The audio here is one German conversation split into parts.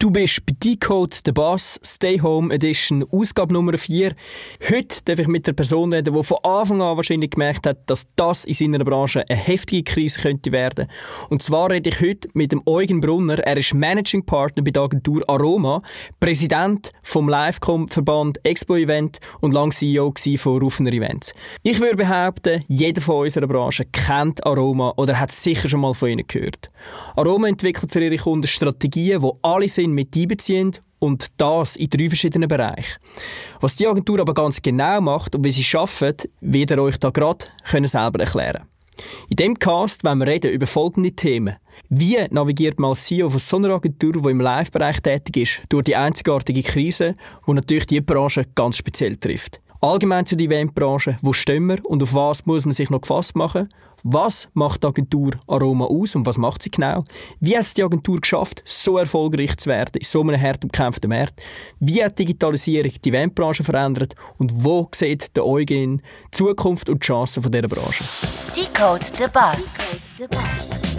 Du bist bei Decode The Boss, Stay Home Edition, Ausgabe Nummer 4. Heute darf ich mit der Person reden, die von Anfang an wahrscheinlich gemerkt hat, dass das in seiner Branche eine heftige Krise könnte werden. Und zwar rede ich heute mit dem Eugen Brunner. Er ist Managing Partner bei der Agentur Aroma, Präsident vom Livecom-Verband Expo Event und lang CEO von Rufener Events. Ich würde behaupten, jeder von unserer Branche kennt Aroma oder hat sicher schon mal von ihnen gehört. Aroma entwickelt für ihre Kunden Strategien, die alle sind Marketing mit einbeziehen und das in drei verschiedenen Bereichen. Was die Agentur aber ganz genau macht und wie sie arbeitet, wird er euch da gerade selber erklären In dem Cast wollen wir reden über folgende Themen. Wie navigiert man als CEO von so einer Agentur, die im Live-Bereich tätig ist, durch die einzigartige Krise, die natürlich die Branche ganz speziell trifft? Allgemein zu der Eventbranche, wo stehen wir und auf was muss man sich noch gefasst machen? Was macht die Agentur Aroma aus und was macht sie genau? Wie hat es die Agentur geschafft, so erfolgreich zu werden in so einem hart umkämpften Markt? Wie hat Digitalisierung die Eventbranche verändert und wo sieht der Eugen die Zukunft und die Chancen von dieser Branche? Decode the Bus.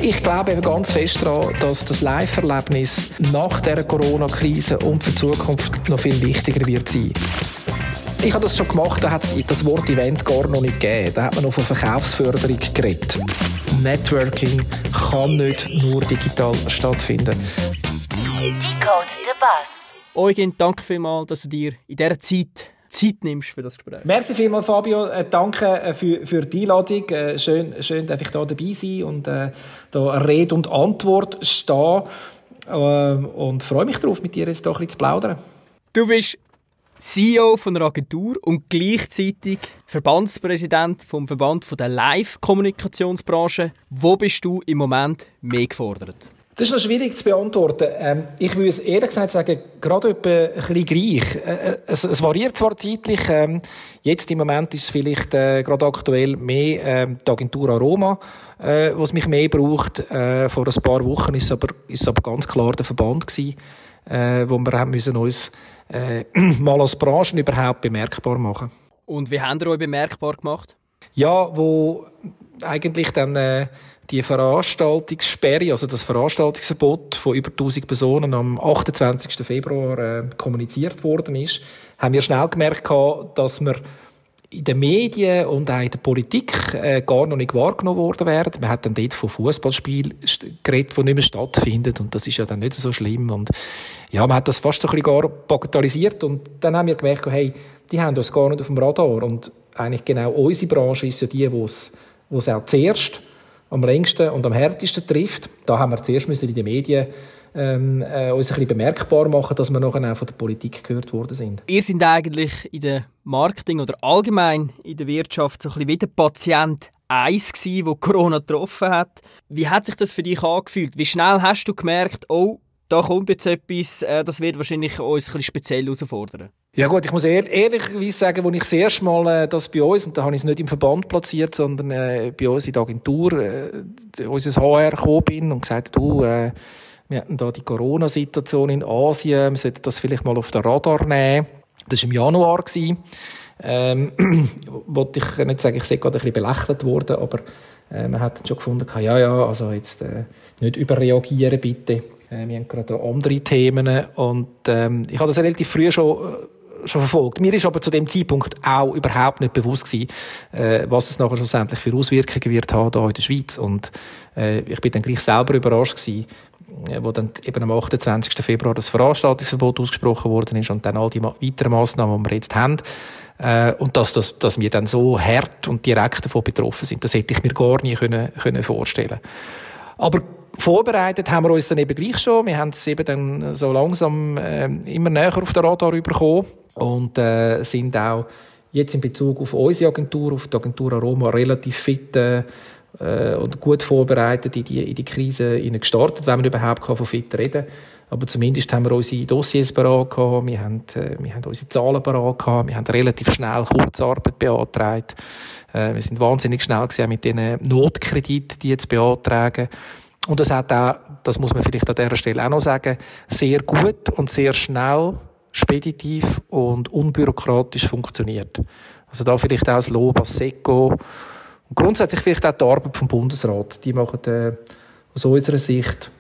Ich glaube eben ganz fest daran, dass das Live-Erlebnis nach der Corona-Krise und für die Zukunft noch viel wichtiger wird sein. Ich habe das schon gemacht, da hat es das Wort Event gar noch nicht gegeben. Da hat man noch von Verkaufsförderung geredet. Networking kann nicht nur digital stattfinden. Decode the Bus. Eugen, danke vielmals, dass du dir in dieser Zeit Zeit nimmst für das Gespräch. Merci vielmals, Fabio. Äh, danke äh, für, für die Einladung. Äh, schön, schön, dass ich da dabei sein und äh, da Rede und Antwort stehen. Äh, und freue mich darauf, mit dir jetzt doch ein bisschen zu plaudern. Du bist CEO von einer Agentur und gleichzeitig Verbandspräsident vom Verband der Live-Kommunikationsbranche. Wo bist du im Moment mehr gefordert? Das ist noch schwierig zu beantworten. Ähm, ich würde es ehrlich gesagt sagen, gerade etwa ein bisschen gleich. Äh, äh, es, es, variiert zwar zeitlich. Ähm, jetzt im Moment ist es vielleicht äh, gerade aktuell mehr ähm, die Agentur Aroma, äh, was mich mehr braucht. Äh, vor ein paar Wochen ist es aber, ist aber ganz klar der Verband gewesen, äh, wo wir haben müssen uns äh, mal als Branche überhaupt bemerkbar machen. Und wie haben ihr euch bemerkbar gemacht? Ja, wo eigentlich dann äh, die Veranstaltungssperre, also das Veranstaltungsverbot von über 1000 Personen am 28. Februar äh, kommuniziert worden ist, haben wir schnell gemerkt, dass wir in den Medien und auch in der Politik äh, gar noch nicht wahrgenommen worden werden. Man hat dann dort von Fußballspielen geredet, die nicht mehr stattfinden und das ist ja dann nicht so schlimm und ja, man hat das fast so ein bisschen gar bagatellisiert und dann haben wir gemerkt, hey, die haben uns gar nicht auf dem Radar und eigentlich genau unsere Branche ist ja die, wo es auch zuerst am längsten und am härtesten trifft. Da haben wir zuerst müssen in den Medien ähm, äh, uns ein bisschen bemerkbar machen, dass wir nachher auch von der Politik gehört worden sind. Ihr seid eigentlich in der Marketing oder allgemein in der Wirtschaft so ein bisschen wie der Patient 1 gewesen, wo Corona getroffen hat. Wie hat sich das für dich angefühlt? Wie schnell hast du gemerkt, oh, da kommt jetzt etwas, äh, das wird wahrscheinlich uns ein bisschen speziell herausfordern? Ja gut, ich muss ehr ehrlicherweise sagen, als ich das erste Mal äh, das bei uns, und da habe ich es nicht im Verband platziert, sondern äh, bei uns in der Agentur, äh, unser HR gekommen bin und gesagt, du, äh, wir hatten da die Corona-Situation in Asien, wir sollten das vielleicht mal auf den Radar nehmen. Das war im Januar. Ähm, wollte ich nicht sagen, ich sei gerade ein bisschen belächelt worden, aber äh, man hat schon gefunden, ja, ja, also jetzt äh, nicht überreagieren bitte. Äh, wir haben gerade andere Themen und ähm, ich habe das relativ früh schon äh, schon verfolgt. Mir ist aber zu dem Zeitpunkt auch überhaupt nicht bewusst gewesen, äh, was es nachher schlussendlich für Auswirkungen wird haben hier in der Schweiz. Und äh, ich bin dann gleich selber überrascht gewesen, wo dann eben am 28. Februar das Veranstaltungsverbot ausgesprochen worden ist und dann all die weiteren Massnahmen, die wir jetzt haben. Äh, und dass, dass, dass wir dann so hart und direkt davon betroffen sind, das hätte ich mir gar nie können, können vorstellen Aber vorbereitet haben wir uns dann eben gleich schon. Wir haben es eben dann so langsam äh, immer näher auf den Radar bekommen und äh, sind auch jetzt in Bezug auf unsere Agentur, auf die Agentur Aroma, relativ fit äh, äh, und gut vorbereitet in die, in die Krise gestartet, wenn man überhaupt von fit reden kann. Aber zumindest haben wir unsere Dossiers parat gehabt, wir haben, äh, wir haben unsere Zahlen parat gehabt, wir haben relativ schnell Kurzarbeit beantragt. Äh, wir sind wahnsinnig schnell gewesen, mit diesen Notkrediten, die jetzt beantragen. Und das hat auch, das muss man vielleicht an dieser Stelle auch noch sagen, sehr gut und sehr schnell, speditiv und unbürokratisch funktioniert. Also da vielleicht auch das Lob als SECO und grundsätzlich vielleicht auch die Arbeit vom Bundesrat. Die machen äh, aus unserer Sicht,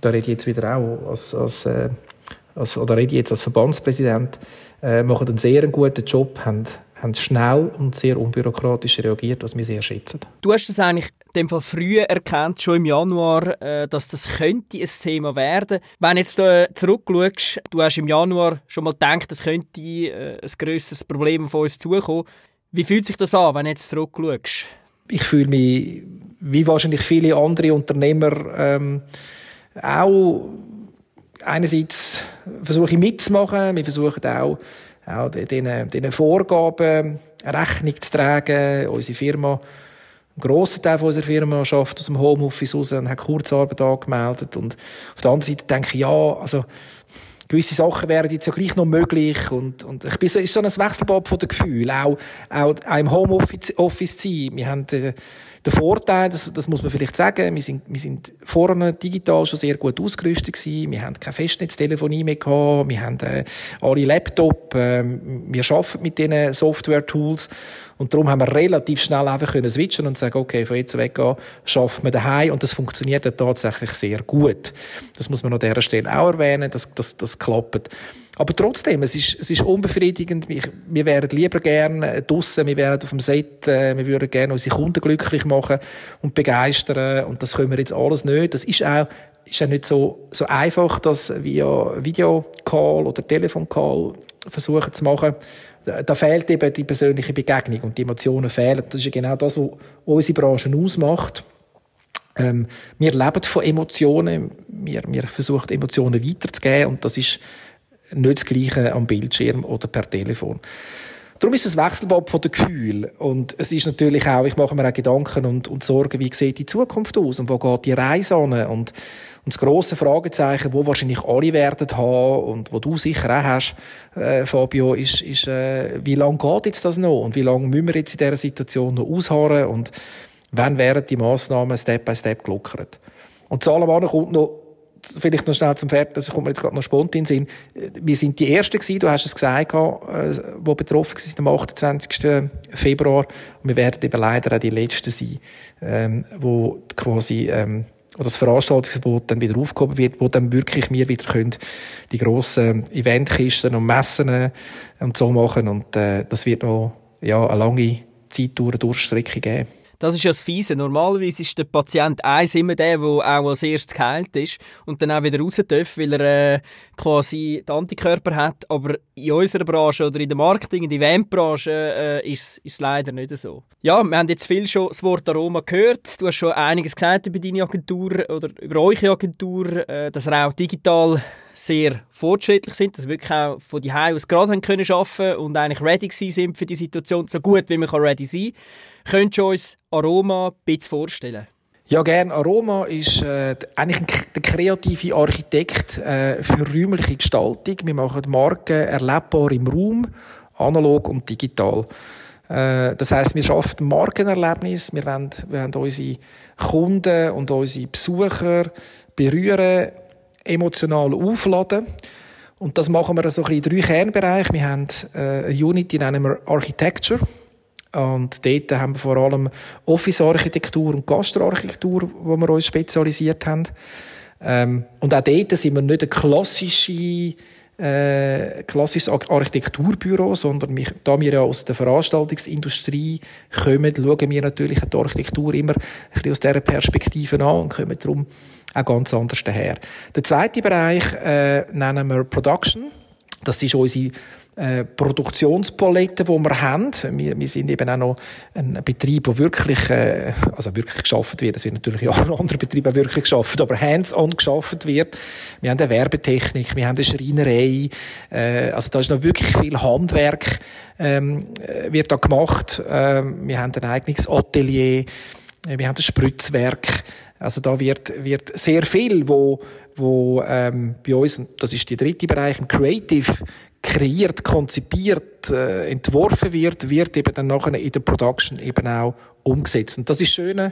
da rede ich jetzt wieder auch als, als äh, als, oder rede jetzt als Verbandspräsident, äh, machen einen sehr guten Job, haben, haben schnell und sehr unbürokratisch reagiert, was wir sehr schätzen. Du hast das eigentlich dem Fall früh erkannt, schon im Januar, äh, dass das könnte ein Thema werden. Wenn jetzt äh, zurückschaust, du hast im Januar schon mal gedacht, es könnte äh, ein grösseres Problem von uns zukommen. Wie fühlt sich das an, wenn du jetzt zurückschaust? Ich fühle mich, wie wahrscheinlich viele andere Unternehmer, ähm, auch einerseits versuche ich mitzumachen, wir versuchen auch, auch diesen, diesen Vorgaben Rechnung zu tragen. Unsere Firma, ein grosser Teil unserer Firma schafft aus dem Homeoffice raus und hat Kurzarbeit angemeldet. Und auf der anderen Seite denke ich, ja, also, gewisse Sachen wären jetzt ja gleich noch möglich und, und ich bin so, ist so ein Wechselbad von den Gefühlen, auch, auch, auch im Homeoffice Office sein. Wir haben, äh, der Vorteil, das, das muss man vielleicht sagen, wir sind, wir sind vorne digital schon sehr gut ausgerüstet gewesen. Wir haben keine Festnetztelefonie mehr gehabt. Wir haben äh, alle Laptop. Äh, wir arbeiten mit diesen Software-Tools. Und darum haben wir relativ schnell einfach können switchen und sagen, okay, von jetzt weg schaffen wir daheim und das funktioniert dann tatsächlich sehr gut. Das muss man an dieser Stelle auch erwähnen, dass das, das klappt. Aber trotzdem, es ist, es ist unbefriedigend. Wir, wir wären lieber gerne draussen, wir wären auf dem Set, äh, wir würden gerne unsere Kunden glücklich machen und begeistern. Und das können wir jetzt alles nicht. Das ist auch, ist auch nicht so, so einfach, das via Videocall oder Telefoncall versuchen zu machen. Da, fehlt eben die persönliche Begegnung und die Emotionen fehlen. Das ist ja genau das, was unsere Branche ausmacht. Ähm, wir leben von Emotionen. Wir, wir versuchen Emotionen weiterzugeben und das ist nicht das Gleiche am Bildschirm oder per Telefon. Darum ist es Wechselbad von den Gefühlen. Und es ist natürlich auch, ich mache mir auch Gedanken und, und Sorgen, wie sieht die Zukunft aus und wo geht die Reise an? Und, und das grosse Fragezeichen, wo wahrscheinlich alle werden haben und wo du sicher auch hast, äh, Fabio, ist, ist äh, wie lange geht jetzt das noch? Und wie lange müssen wir jetzt in dieser Situation noch ausharren? Und wann werden die Massnahmen Step by Step gelockert? Und zu allem kommt noch vielleicht noch schnell zum Pferd, das kommt mir jetzt gerade noch spontan in Sinn. Wir sind die Ersten gewesen, du hast es gesagt, äh, die betroffen waren am 28. Februar. Und wir werden eben leider auch die Letzten sein, ähm, wo quasi, ähm, wo das Veranstaltungsverbot dann wieder aufgehoben wird, wo dann wirklich wir wieder können die grossen Eventkisten und Messen äh, und so machen. Und äh, das wird noch ja, eine lange Zeit durch, Durchstrecke geben. Das ist ja das Fiese. Normalerweise ist der Patient eins immer der, der auch als erstes geheilt ist und dann auch wieder raus darf, weil er äh, quasi die Antikörper hat. Aber in unserer Branche oder in der Marketing, in der Eventbranche äh, ist es leider nicht so. Ja, wir haben jetzt viel schon das Wort Aroma gehört. Du hast schon einiges gesagt über deine Agentur oder über eure Agentur, äh, dass ihr auch digital sehr fortschrittlich sind, dass wir wirklich auch von die aus gerade haben können arbeiten und eigentlich ready sind für die Situation, so gut wie man ready sein kann. Könnt ihr uns Aroma ein bisschen vorstellen? Ja, gern. Aroma ist äh, eigentlich der kreative Architekt äh, für räumliche Gestaltung. Wir machen Marken erlebbar im Raum, analog und digital. Äh, das heißt, wir schaffen Markenerlebnis. Wir wollen, wir wollen unsere Kunden und unsere Besucher berühren emotional aufladen. Und das machen wir so in drei Kernbereiche. Wir haben äh, eine Unit, die nennen wir Architecture. Und dort haben wir vor allem Office-Architektur und Gastroarchitektur, wo wir uns spezialisiert haben. Ähm, und auch dort sind wir nicht eine klassische äh, klassisches Architekturbüro, sondern mich, da wir ja aus der Veranstaltungsindustrie kommen, schauen wir natürlich die Architektur immer ein bisschen aus dieser Perspektive an und kommen darum auch ganz anders daher. Der zweite Bereich äh, nennen wir Production. Das ist unsere äh, Produktionspalette, die wir haben. Wir, wir sind eben auch noch ein Betrieb, der wirklich, äh, also wirklich geschaffen wird. Es wird natürlich auch in anderen Betrieben wirklich geschaffen, aber hands-on geschaffen wird. Wir haben eine Werbetechnik, wir haben eine Schreinerei. Äh, also da ist noch wirklich viel Handwerk ähm, äh, wird da gemacht. Ähm, wir haben ein eigenes Atelier, äh, wir haben ein Spritzwerk. Also da wird, wird sehr viel, wo, wo ähm, bei uns, das ist der dritte Bereich, im Creative kreiert, konzipiert, äh, entworfen wird, wird eben dann nachher in der Production eben auch umgesetzt. Und das ist schön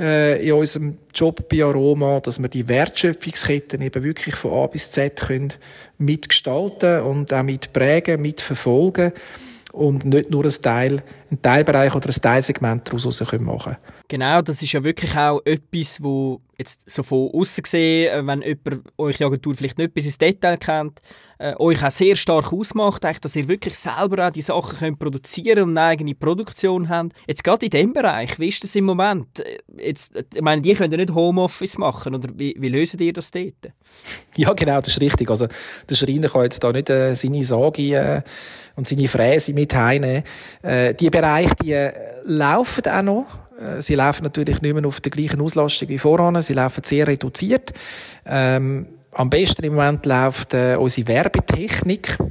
äh, in unserem Job bei Aroma, dass wir die Wertschöpfungsketten eben wirklich von A bis Z können mitgestalten und auch mitprägen, mitverfolgen und nicht nur ein Teil einen Teilbereich oder ein Teilsegment daraus machen können. Genau, das ist ja wirklich auch etwas, wo jetzt so von außen gesehen, äh, wenn jemand eure Agentur vielleicht nicht bis ins Detail kennt, äh, euch auch sehr stark ausmacht, dass ihr wirklich selber auch die Sachen könnt produzieren und eine eigene Produktion habt. Jetzt gerade in diesem Bereich, wie ist das im Moment? Äh, jetzt, äh, ich meine, die können ja nicht Homeoffice machen, oder wie, wie löst ihr das dort? Ja, genau, das ist richtig. Also der Schreiner kann jetzt da nicht äh, seine Sage äh, und seine Fräse mit heimnehmen. Äh, die Bereiche, die äh, laufen auch noch. Äh, sie laufen natürlich nicht mehr auf der gleichen Auslastung wie voran. Sie laufen sehr reduziert. Ähm, am besten im Moment läuft äh, unsere Werbetechnik.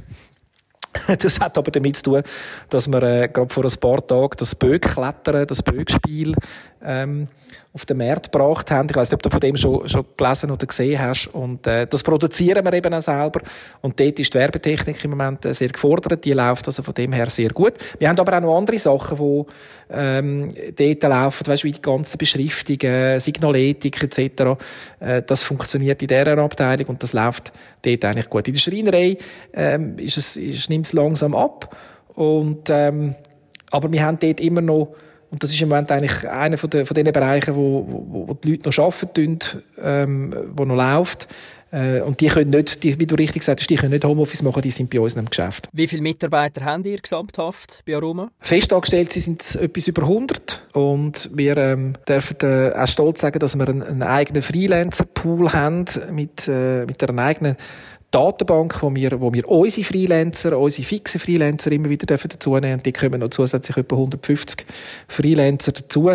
Das hat aber damit zu tun, dass wir äh, gerade vor ein paar Tagen das Bögklettern, das Bögspiel ähm, auf den Markt gebracht haben. Ich weiß nicht, ob du von dem schon, schon gelesen oder gesehen hast. Und äh, das produzieren wir eben auch selber. Und dort ist die Werbetechnik im Moment äh, sehr gefordert. Die läuft also von dem her sehr gut. Wir haben aber auch noch andere Sachen, die ähm, dort laufen, weißt, wie die ganzen Beschriftungen, Signaletik etc. Äh, das funktioniert in dieser Abteilung und das läuft dort eigentlich gut. In der Schreinerei ähm, ist es, ist, nimmt es langsam ab. Und, ähm, aber wir haben dort immer noch und das ist im Moment eigentlich einer von, den, von den Bereichen, wo, wo, wo die Leute noch arbeiten, ähm, wo noch läuft. Äh, und die können nicht, die, wie du richtig gesagt hast, die können nicht Homeoffice machen, die sind bei uns im Geschäft. Wie viele Mitarbeiter haben ihr gesamthaft bei Aroma? Festangestellt sind es etwas über 100 und wir ähm, dürfen äh, auch stolz sagen, dass wir einen, einen eigenen Freelancer-Pool haben mit, äh, mit einer eigenen Datenbank, wo wir, wo wir unsere Freelancer, unsere fixen Freelancer immer wieder dazu nehmen dürfen. Die kommen noch zusätzlich etwa 150 Freelancer dazu.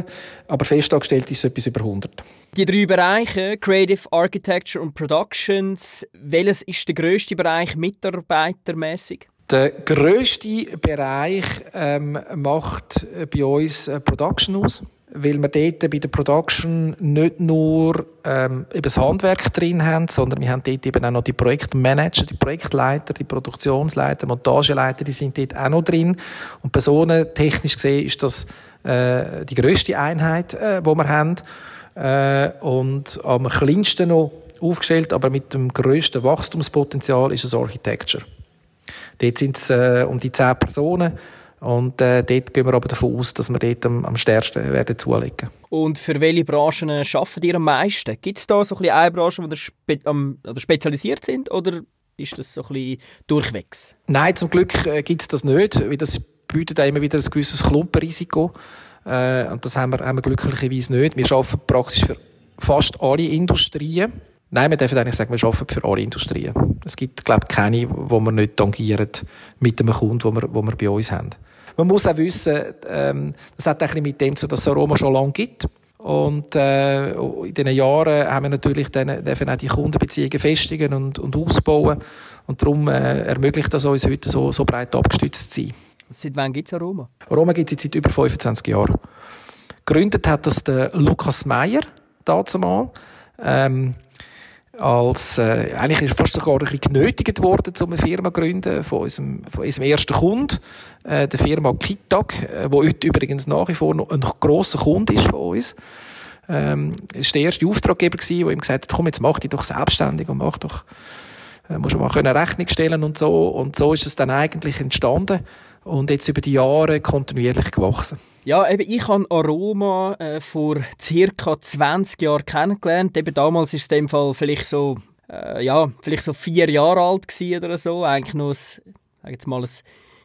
Aber festangestellt ist es etwas über 100. Die drei Bereiche, Creative, Architecture und Productions, welches ist der grösste Bereich mitarbeitermäßig? Der grösste Bereich ähm, macht bei uns Production aus weil wir dort bei der Production nicht nur ähm, eben das Handwerk drin haben, sondern wir haben dort eben auch noch die Projektmanager, die Projektleiter, die Produktionsleiter, Montageleiter, die sind dort auch noch drin. Und personentechnisch gesehen ist das äh, die grösste Einheit, äh, die wir haben. Äh, und am kleinsten noch aufgestellt, aber mit dem grössten Wachstumspotenzial ist es Architecture. Dort sind es äh, um die zehn Personen und äh, dort gehen wir aber davon aus, dass wir dort am, am stärksten werden zulegen. Und für welche Branchen arbeitet ihr am meisten? Gibt es da so ein bisschen eine Branche, die spe am, oder spezialisiert sind oder ist das so ein bisschen durchwegs? Nein, zum Glück äh, gibt es das nicht, weil das bietet immer wieder ein gewisses Klumpenrisiko. Äh, und das haben wir, haben wir glücklicherweise nicht. Wir arbeiten praktisch für fast alle Industrien. Nein, wir dürfen eigentlich sagen, wir arbeiten für alle Industrien. Es gibt, glaube ich, keine, wo wir nicht tangieren mit einem Kunden, wo wir, wo wir bei uns haben. Man muss auch wissen, ähm, das hat ein mit dem zu, dass es Aroma schon lange gibt. Und äh, in diesen Jahren haben wir natürlich dann, dürfen auch die Kundenbeziehungen festigen und, und ausbauen. Und darum äh, ermöglicht das uns heute so, so breit abgestützt zu sein. Seit wann gibt es Aroma? Aroma gibt es seit über 25 Jahren. Gegründet hat das der Lukas Meyer, dazu mal. Ähm, als, äh, eigentlich ist fast sogar ein bisschen genötigt worden, um eine Firma zu gründen, von unserem, von unserem ersten Kunden, äh, der Firma Kitag, äh, wo heute übrigens nach wie vor noch ein grosser Kunde ist von uns. Ähm, war der erste Auftraggeber der ihm gesagt hat, komm, jetzt mach dich doch selbstständig und mach doch, äh, musst du mal eine Rechnung stellen und so. Und so ist es dann eigentlich entstanden und jetzt über die Jahre kontinuierlich gewachsen. Ja, eben, ich habe Aroma äh, vor circa 20 Jahren kennengelernt. Eben damals ist es in dem Fall vielleicht so, äh, ja, vielleicht so vier Jahre alt oder so. Eigentlich noch ein, sag jetzt mal, ein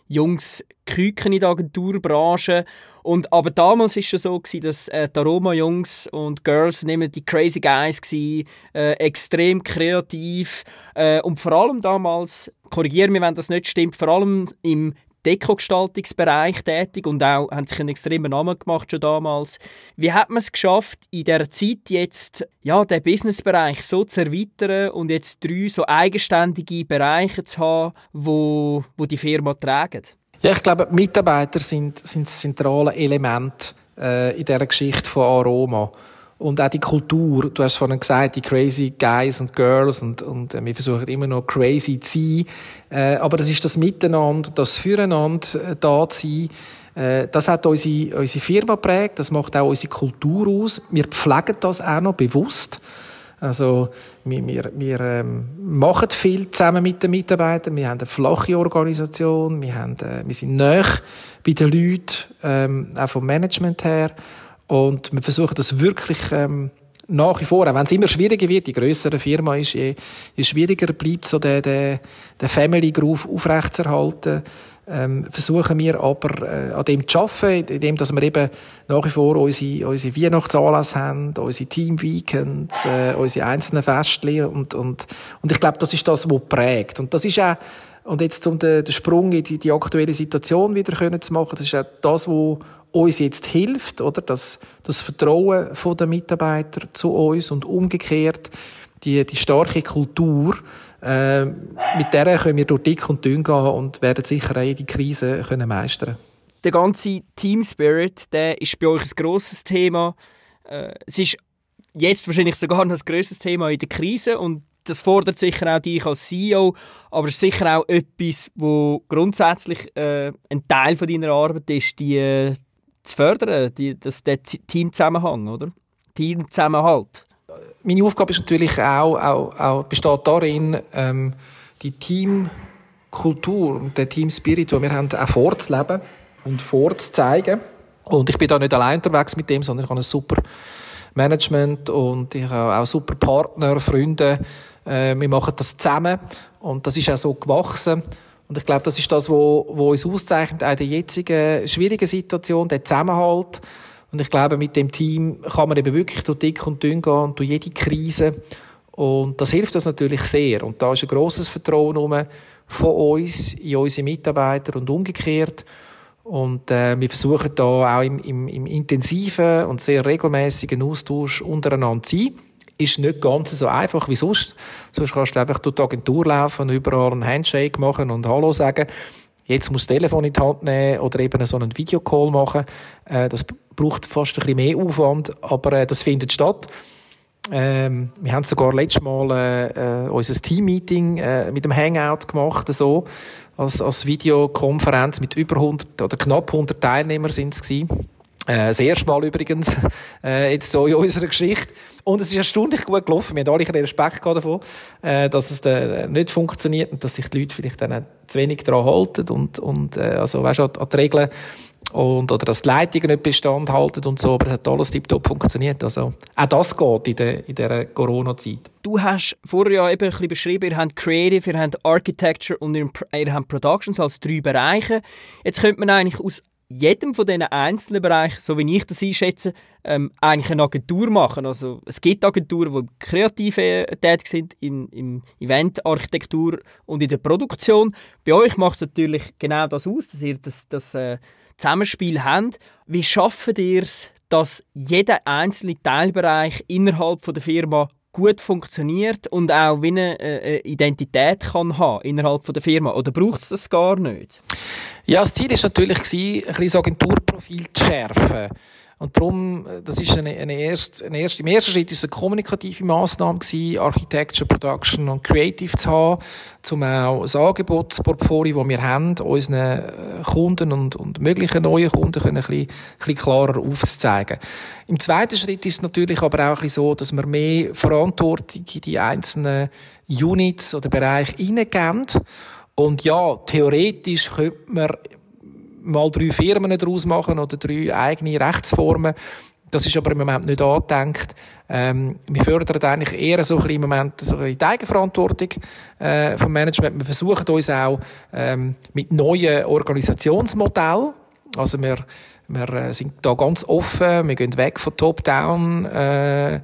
junges Küken in der Agenturbranche. Und, aber damals war es so, gewesen, dass äh, die Aroma-Jungs und Girls mehr die Crazy Guys waren, äh, extrem kreativ äh, und vor allem damals, korrigiere mich, wenn das nicht stimmt, vor allem im Dekogestaltungsbereich tätig und auch haben sich einen extremen Namen gemacht schon damals. Wie hat man es geschafft, in der Zeit jetzt ja, den Businessbereich so zu erweitern und jetzt drei so eigenständige Bereiche zu haben, wo, wo die Firma tragen? Ja, ich glaube, Mitarbeiter sind, sind das zentrale Element äh, in dieser Geschichte von Aroma. Und auch die Kultur, du hast vorhin gesagt, die crazy Guys und Girls und, und äh, wir versuchen immer noch crazy zu sein. Äh, aber das ist das Miteinander, das Füreinander äh, da zu sein. Äh, das hat unsere, unsere Firma prägt, das macht auch unsere Kultur aus. Wir pflegen das auch noch bewusst. Also wir, wir, wir ähm, machen viel zusammen mit den Mitarbeitern. Wir haben eine flache Organisation. Wir, haben, äh, wir sind nah bei den Leuten, ähm, auch vom Management her. Und wir versuchen das wirklich ähm, nach wie vor, auch wenn es immer schwieriger wird, je grösser Firma ist, je, je schwieriger bleibt so der, der, der Family Groove aufrechtzuerhalten ähm, versuchen wir aber äh, an dem zu arbeiten, indem dass wir eben nach wie vor unsere, unsere Weihnachtsanlässe haben, unsere Team-Weekends, äh, unsere einzelnen Festchen und, und, und ich glaube, das ist das, was prägt. Und das ist auch, und jetzt um den, den Sprung in die, die aktuelle Situation wieder können zu machen, das ist auch das, was uns jetzt hilft, oder? Das, das Vertrauen der Mitarbeiter zu uns und umgekehrt die, die starke Kultur, äh, mit der können wir durch dick und dünn gehen und werden sicher auch jede Krise können meistern Der ganze Team Spirit, der ist bei euch ein grosses Thema. Äh, es ist jetzt wahrscheinlich sogar noch ein grosses Thema in der Krise und das fordert sicher auch dich als CEO, aber es ist sicher auch etwas, wo grundsätzlich äh, ein Teil von deiner Arbeit ist, die zu fördern, die, das, der Teamzusammenhang, oder? Teamzusammenhalt meine Aufgabe ist natürlich auch, auch, auch besteht darin, ähm, die Teamkultur und den Teamspirit, den wir haben, auch vorzuleben und vorzuzeigen. Und ich bin da nicht allein unterwegs mit dem, sondern ich habe ein super Management und ich habe auch super Partner, Freunde. Äh, wir machen das zusammen und das ist auch so gewachsen. Und ich glaube, das ist das, was uns auszeichnet, auch in der jetzigen schwierigen Situation, der Zusammenhalt und ich glaube, mit dem Team kann man eben wirklich durch dick und dünn gehen und durch jede Krise. Und das hilft uns natürlich sehr. Und da ist ein grosses Vertrauen von uns in unsere Mitarbeiter und umgekehrt. Und äh, wir versuchen da auch im, im, im intensiven und sehr regelmäßigen Austausch untereinander zu sein. Ist nicht ganz so einfach wie sonst. Sonst kannst du einfach durch die Agentur laufen, überall einen Handshake machen und Hallo sagen. Jetzt muss das Telefon in die Hand nehmen oder eben so einen Videocall machen. Äh, das braucht fast ein bisschen mehr Aufwand, aber äh, das findet statt. Ähm, wir haben sogar letztes Mal äh, äh, unser Team-Meeting äh, mit dem Hangout gemacht, so, als, als Videokonferenz mit über 100 oder knapp 100 Teilnehmern sind es. Äh, das erste Mal übrigens, äh, jetzt so in unserer Geschichte. Und es ist erstaunlich gut gelaufen. Wir haben alle ein Respekt davon, äh, dass es dann nicht funktioniert und dass sich die Leute vielleicht dann zu wenig daran halten und, und äh, also, weißt, an, an die Regeln und, oder dass die Leitungen nicht Bestand halten und so, aber es hat alles tiptop funktioniert. Also, auch das geht in, der, in dieser Corona-Zeit. Du hast vorher ja eben ein bisschen beschrieben, ihr habt Creative, ihr habt Architecture und ihr habt Productions als drei Bereiche. Jetzt könnte man eigentlich aus jedem von diesen einzelnen Bereichen, so wie ich das einschätze, ähm, eigentlich eine Agentur machen. Also es gibt Agenturen, die kreativ äh, tätig sind, in, im Event, Architektur und in der Produktion. Bei euch macht es natürlich genau das aus, dass ihr das, das äh, Zusammenspiel habt. Wie schafft ihr es, dass jeder einzelne Teilbereich innerhalb von der Firma gut funktioniert und auch wie eine äh, Identität kann haben innerhalb von der Firma? Oder braucht es das gar nicht? Ja, das Ziel war natürlich, ein bisschen das Agenturprofil zu schärfen. Und darum, äh, das ist eine, eine erste, eine erste, im ersten Schritt ist es eine kommunikative Massnahme gewesen, Architecture, Production und Creative zu haben, um auch das Angebotsportfolio, das wir haben, unseren äh, Kunden und, und möglichen neuen Kunden können ein bisschen, ein bisschen klarer aufzuzeigen. Im zweiten Schritt ist es natürlich aber auch ein bisschen so, dass wir mehr Verantwortung in die einzelnen Units oder Bereiche hineingeben. Und ja, theoretisch könnte man mal drei Firmen daraus machen oder drei eigene Rechtsformen. Das ist aber im Moment nicht angedenkt. Ähm, wir fördern eigentlich eher so ein bisschen im Moment so die Eigenverantwortung äh, vom Management. Wir versuchen uns auch ähm, mit neuen Organisationsmodellen. Also wir, wir äh, sind da ganz offen. Wir gehen weg von Top-Down. Äh, äh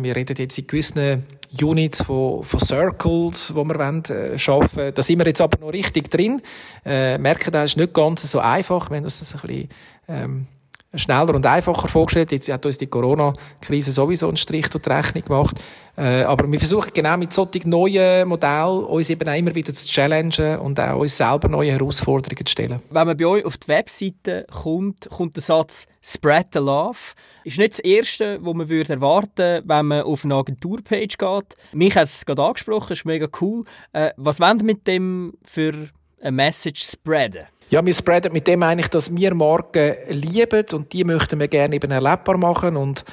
wir reden jetzt in gewissen Units von, von Circles, wo wir wollen, äh, arbeiten Da sind wir jetzt aber noch richtig drin. Äh, merken, das ist nicht ganz so einfach. Wir haben uns das ein bisschen ähm, schneller und einfacher vorgestellt. Jetzt hat uns die Corona-Krise sowieso einen Strich durch die Rechnung gemacht. Äh, aber wir versuchen genau mit solchen neuen Modellen uns eben auch immer wieder zu challengen und auch uns selber neue Herausforderungen zu stellen. Wenn man bei euch auf die Webseite kommt, kommt der Satz «Spread the Love». Ist nicht das Erste, was man würde erwarten wenn man auf eine Agenturpage geht. Mich hat es gerade angesprochen, ist mega cool. Äh, was wollen mit dem für eine Message spreaden? Ja, wir spreaden mit dem eigentlich, dass wir Marken lieben und die möchten wir gerne eben erlebbar machen und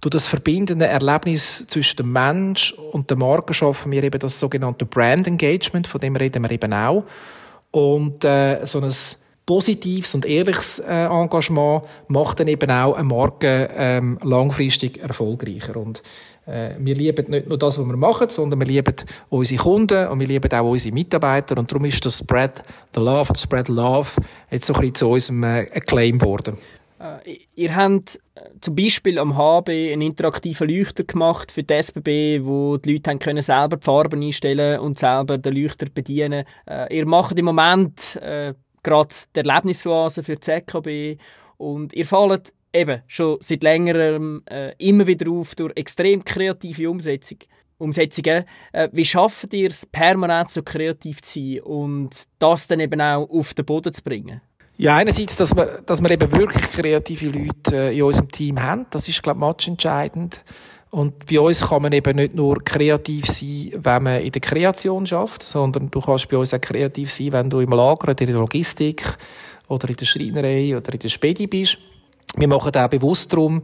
durch das verbindende Erlebnis zwischen dem Mensch und der Marke schaffen wir eben das sogenannte Brand Engagement, von dem reden wir eben auch. Und äh, so ein positives und ehrliches äh, Engagement macht dann eben auch eine Marke ähm, langfristig erfolgreicher. Und äh, wir lieben nicht nur das, was wir machen, sondern wir lieben unsere Kunden und wir lieben auch unsere Mitarbeiter. Und darum ist das Spread the Love, Spread Love jetzt so ein bisschen zu unserem äh, Claim geworden. Äh, ihr habt äh, zum Beispiel am HB einen interaktiven Leuchter gemacht für die SBB, wo die Leute haben können selber die Farben einstellen und selber den Leuchter bedienen. Ihr macht im Moment äh, gerade die Erlebnisoase für die ZKB und ihr fallt eben schon seit längerem äh, immer wieder auf durch extrem kreative Umsetzung. Umsetzungen. Äh, wie schafft ihr es, permanent so kreativ zu sein und das dann eben auch auf den Boden zu bringen? Ja, einerseits, dass wir, dass wir eben wirklich kreative Leute äh, in unserem Team haben. Das ist, glaube ich, entscheidend. Und bei uns kann man eben nicht nur kreativ sein, wenn man in der Kreation schafft, sondern du kannst bei uns auch kreativ sein, wenn du im Lager, in der Logistik oder in der Schreinerei oder in der Spedi bist. Wir machen auch bewusst darum,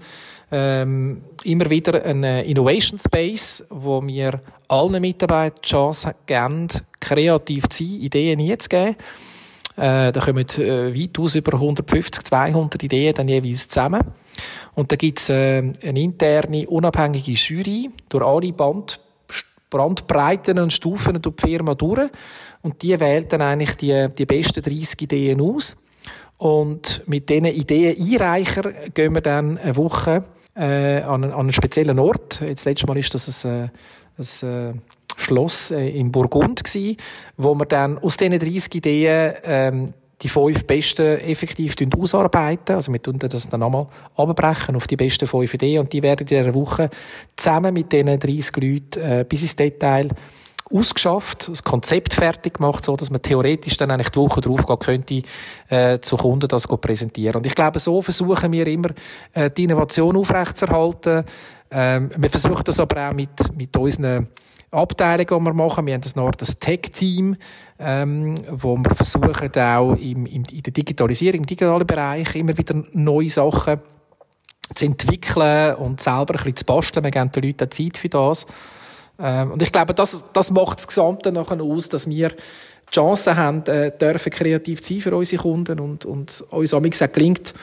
ähm, immer wieder einen Innovation Space, wo wir allen Mitarbeitern die Chance geben, kreativ zu sein, Ideen einzugeben. Äh, da kommen äh, weitaus über 150, 200 Ideen dann jeweils zusammen. Und da gibt's äh, eine interne, unabhängige Jury durch alle Band, Brandbreiten und Stufen durch die Firma durch. Und die wählt dann eigentlich die, die besten 30 Ideen aus. Und mit diesen Ideeneinreicher gehen wir dann eine Woche äh, an, einen, an einen speziellen Ort. Jetzt letztes Mal ist das ein, ein, ein Schloss äh, in Burgund gsi, wo wir dann aus diesen 30 Ideen ähm, die fünf besten effektiv ausarbeiten. Also wir tun das dann einmal abbrechen auf die besten fünf Ideen und die werden in dieser Woche zusammen mit diesen 30 Leuten äh, bis ins Detail ausgeschafft, das Konzept fertig gemacht, so dass man theoretisch dann eigentlich die Woche drauf gehen könnte, äh, zu Kunden das präsentieren. Und ich glaube, so versuchen wir immer, äh, die Innovation aufrechtzuerhalten. Ähm, wir versuchen das aber auch mit, mit unseren Abteilungen, die wir machen. Wir haben das noch das Tech-Team, ähm, wo wir versuchen, auch im, im, in der Digitalisierung, im digitalen Bereich immer wieder neue Sachen zu entwickeln und selber ein bisschen zu basteln. Wir geben den Leuten Zeit für das. Ähm, und ich glaube, das, das macht das Gesamte nachher aus, dass wir die Chance haben, äh, dürfen kreativ sein für unsere Kunden und, und uns auch gelingt,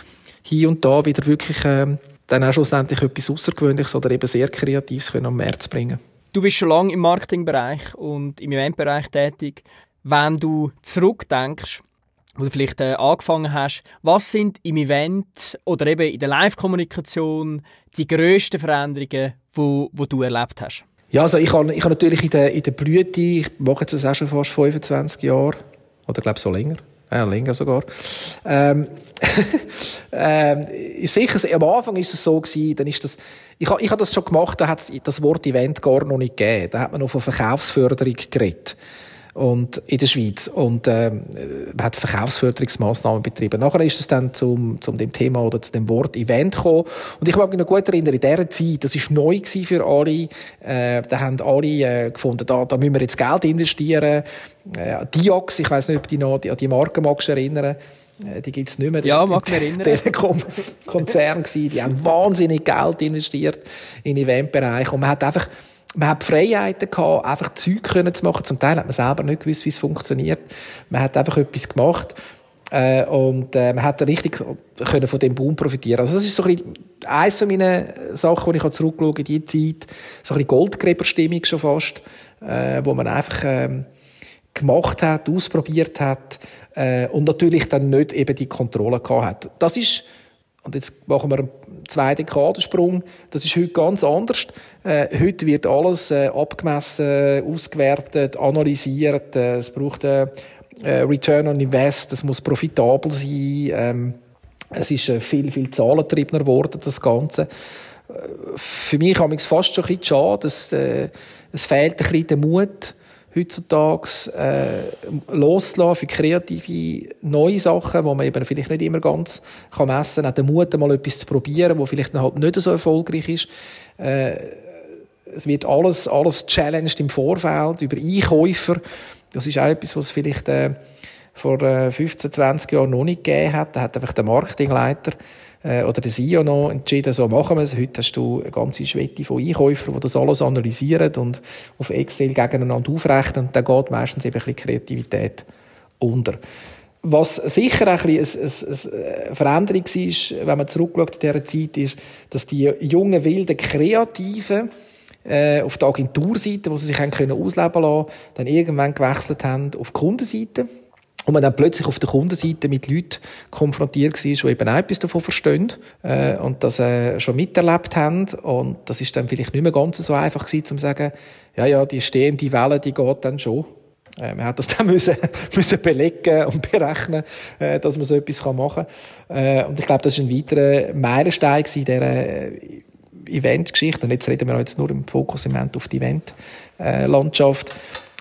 hier und da wieder wirklich ähm, dann auch schlussendlich etwas Außergewöhnliches oder eben sehr Kreatives können am März bringen. Du bist schon lange im Marketingbereich und im Eventbereich tätig. Wenn du zurückdenkst, wo du vielleicht äh, angefangen hast, was sind im Event oder eben in der Live-Kommunikation die grössten Veränderungen, die wo du erlebt hast? Ja, also ich habe, ich natürlich in der, in der Blüte, ich mache das auch schon fast 25 Jahre, oder glaube so länger, ja, länger sogar. Ähm, ähm, ist sicher, am Anfang ist es so gewesen, dann ist das, ich ich habe das schon gemacht, da hat das Wort Event gar noch nicht gegeben. Da hat man noch von Verkaufsförderung geredet und in der Schweiz und man hat Verkaufsförderungsmaßnahmen betrieben. Nachher ist es dann zum, zum dem Thema oder zu dem Wort Event gekommen und ich mag mich noch gut erinnern, in dieser Zeit, das ist neu für alle, äh, da haben alle äh, gefunden, da, da müssen wir jetzt Geld investieren. Äh, Diox, ich weiß nicht, ob dich noch an die Marke magst erinnern äh, die gibt es nicht mehr. Das ja, mag mich erinnern. Telekom-Konzern Die haben wahnsinnig Geld investiert in den Eventbereich und man hat einfach man hat Freiheiten gehabt, einfach Zeug können zu machen. Zum Teil hat man selber nicht gewusst, wie es funktioniert. Man hat einfach etwas gemacht. Äh, und äh, man hat richtig können von dem Boom profitieren. Also das ist so ein bisschen eines von meinen Sachen, die ich zurückschaue in die Zeit, so ein bisschen Goldgräberstimmung schon fast, äh, wo man einfach ähm, gemacht hat, ausprobiert hat äh, und natürlich dann nicht eben die Kontrolle gehabt hat. Das ist und jetzt machen wir einen zweiten Kadensprung. Das ist heute ganz anders. Äh, heute wird alles äh, abgemessen, ausgewertet, analysiert. Äh, es braucht äh, äh, Return on Invest. Es muss profitabel sein. Ähm, es ist äh, viel, viel zahlentriebener geworden, das Ganze. Äh, für mich habe ich es fast schon ein bisschen schade, dass, es fehlt ein bisschen der Mut, heutzutage äh, loszulassen für kreative neue Sachen, wo man eben vielleicht nicht immer ganz kann messen kann, auch den Mut, mal etwas zu probieren, wo vielleicht halt nicht so erfolgreich ist. Äh, es wird alles, alles challenged im Vorfeld über Einkäufer. Das ist auch etwas, was vielleicht äh, vor äh, 15, 20 Jahren noch nicht gegeben hat. Da hat einfach der Marketingleiter äh, oder der CEO noch entschieden, so machen wir es. Heute hast du eine ganze Schwette von Einkäufern, die das alles analysieren und auf Excel gegeneinander aufrechnen. Und dann geht meistens eben ein bisschen Kreativität unter. Was sicher ein bisschen eine Veränderung war, wenn man zurückschaut in dieser Zeit, ist, dass die jungen, wilden, kreativen äh, auf der Agenturseite, wo sie sich ausleben lassen, dann irgendwann gewechselt haben auf die Kundenseite. Und man dann plötzlich auf der Kundenseite mit Leuten konfrontiert war, die eben auch etwas davon verstehen äh, und das äh, schon miterlebt haben. Und das ist dann vielleicht nicht mehr ganz so einfach gewesen, zu sagen, ja, ja, die stehende Welle, die geht dann schon. Äh, man hat das dann müssen, müssen belegen und berechnen, äh, dass man so etwas machen kann. Äh, und ich glaube, das ist ein weiterer Meilenstein in dieser äh, Eventgeschichte. Und jetzt reden wir jetzt nur im Fokus im Moment auf die Eventlandschaft,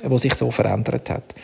äh, die sich so verändert hat.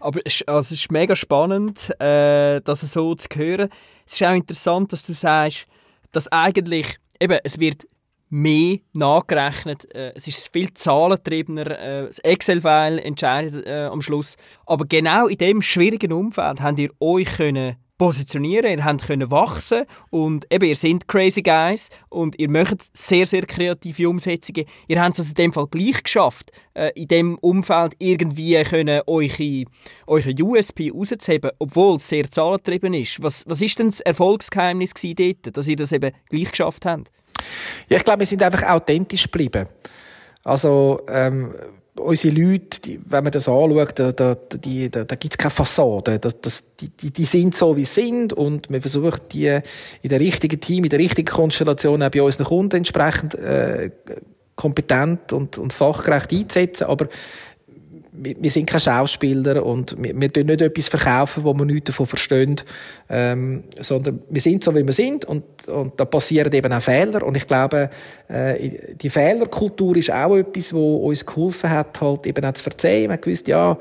Aber es, also es ist mega spannend, äh, das so zu hören. Es ist auch interessant, dass du sagst, dass eigentlich, eben, es wird mehr nachgerechnet. Äh, es ist viel zahlentriebener. Äh, das Excel-File entscheidet äh, am Schluss. Aber genau in diesem schwierigen Umfeld habt ihr euch können positionieren, ihr habt können wachsen und eben, ihr seid crazy guys und ihr möchtet sehr, sehr kreative Umsetzungen. Ihr habt es also in dem Fall gleich geschafft, äh, in dem Umfeld irgendwie können eure, eure USP rauszuheben, obwohl es sehr zahlentrieben ist. Was, was ist denn das Erfolgsgeheimnis dort, dass ihr das eben gleich geschafft habt? Ja, ich glaube, wir sind einfach authentisch geblieben. Also, ähm, unsere Leute, die, wenn man das anschaut, da, da, da, da gibt es keine Fassade. Das, das, die, die sind so, wie sie sind und wir versuchen, die in der richtigen Team, in der richtigen Konstellation auch bei unseren Kunden entsprechend äh, kompetent und, und fachgerecht einzusetzen. Aber wir sind keine Schauspieler und wir, wir tun nicht etwas verkaufen, wo wir nichts davon verstehen, ähm, sondern wir sind so, wie wir sind und, und da passieren eben auch Fehler und ich glaube, äh, die Fehlerkultur ist auch etwas, wo uns geholfen hat, halt eben auch zu verzeihen. Man gewusst, ja,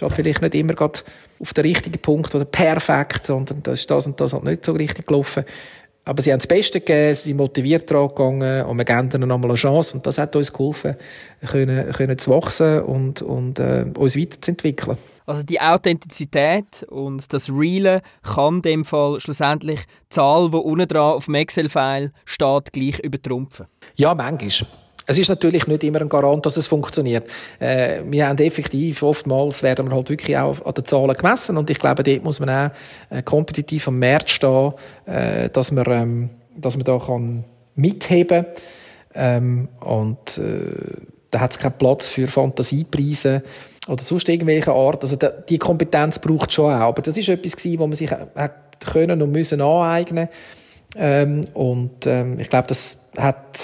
es vielleicht nicht immer gerade auf den richtigen Punkt oder perfekt, sondern das ist das und das halt nicht so richtig gelaufen. Aber sie haben das Beste gegeben, sie sind motiviert dran gegangen und wir geben ihnen nochmal eine Chance. Und das hat uns geholfen, können, können zu wachsen und, und äh, uns weiterzuentwickeln. Also die Authentizität und das Reale kann in dem Fall schlussendlich die Zahl, die unten dran auf dem Excel-File steht, gleich übertrumpfen? Ja, manchmal. Es ist natürlich nicht immer ein Garant, dass es funktioniert. Äh, wir haben effektiv, oftmals werden wir halt wirklich auch an den Zahlen gemessen und ich glaube, dort muss man auch äh, kompetitiv am Markt stehen, äh, dass, man, ähm, dass man da kann mitheben ähm, und äh, da hat es keinen Platz für Fantasiepreise oder sonst irgendwelche Art. Also die Kompetenz braucht es schon auch, aber das ist etwas gewesen, wo man sich hat können und müssen aneignen ähm, und ähm, ich glaube, das hat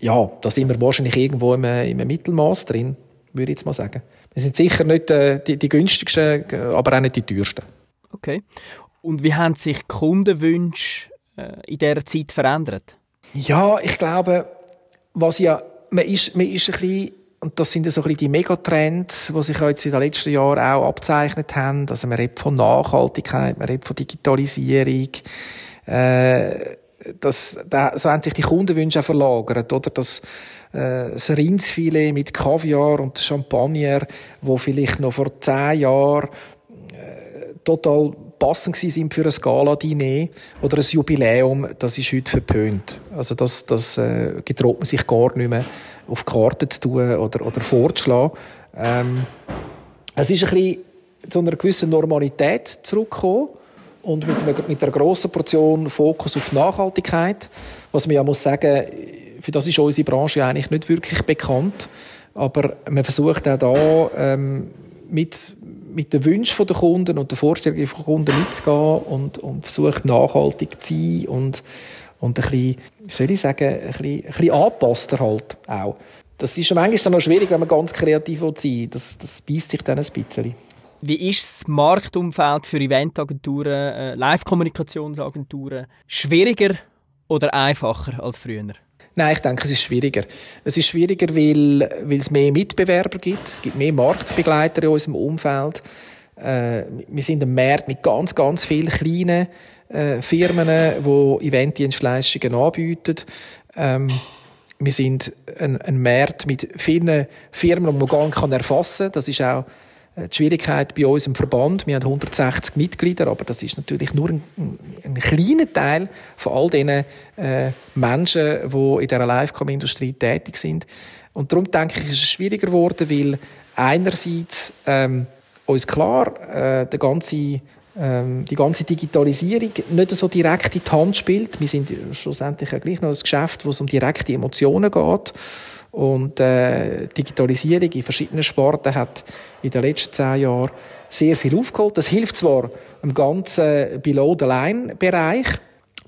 ja, da sind wir wahrscheinlich irgendwo im, im Mittelmaß drin, würde ich jetzt mal sagen. Wir sind sicher nicht äh, die, die günstigsten, aber auch nicht die teuersten. Okay. Und wie haben sich die Kundenwünsche äh, in dieser Zeit verändert? Ja, ich glaube, was ja, man ist, man ist ein bisschen, und das sind ja so ein bisschen die Megatrends, die sich jetzt in den letzten Jahren auch abzeichnet haben. Also man redet von Nachhaltigkeit, man redet von Digitalisierung, äh, das, da, so haben sich die Kundenwünsche auch verlagert, oder? Das, äh, das Rindsfilet mit Kaviar und Champagner, wo vielleicht noch vor zehn Jahren äh, total passend sind für ein Gala-Diner oder ein Jubiläum, das ist heute verpönt. Also das, das äh, getraut man sich gar nicht mehr auf die Karte zu tun oder, oder vorzuschlagen. Ähm, es ist ein bisschen zu einer gewissen Normalität zurückgekommen und mit, einer, mit einer grossen Portion Fokus auf Nachhaltigkeit. Was man ja muss sagen, für das ist unsere Branche eigentlich nicht wirklich bekannt. Aber man versucht auch da ähm, mit, mit den Wünschen der Kunden und den Vorstellungen der Kunden mitzugehen und, und versucht nachhaltig zu sein und, und ein bisschen, soll ich sagen, ein bisschen, ein bisschen angepasster halt auch. Das ist manchmal noch schwierig, wenn man ganz kreativ sein will. Das, das beißt sich dann ein bisschen. Wie ist das Marktumfeld für Eventagenturen, äh, Live-Kommunikationsagenturen schwieriger oder einfacher als früher? Nein, ich denke, es ist schwieriger. Es ist schwieriger, weil, weil es mehr Mitbewerber gibt. Es gibt mehr Marktbegleiter in unserem Umfeld. Äh, wir sind ein Markt mit ganz, ganz vielen kleinen äh, Firmen, die Eventdienstleistungen anbieten. Ähm, wir sind ein, ein Markt mit vielen Firmen, die man gar nicht erfassen kann. Das ist auch die Schwierigkeit bei uns im Verband. Wir haben 160 Mitglieder, aber das ist natürlich nur ein, ein kleiner Teil von all den äh, Menschen, die in der Livecom-Industrie tätig sind. Und darum denke ich, ist es schwieriger geworden, weil einerseits ähm, uns klar äh, der ganze ähm, die ganze Digitalisierung nicht so direkt in die Hand spielt. Wir sind schlussendlich ja gleich noch ein Geschäft, wo es um direkte Emotionen geht. Und äh, Digitalisierung in verschiedenen Sporten hat in den letzten zehn Jahren sehr viel aufgeholt. Das hilft zwar im ganzen Below-the-Line-Bereich,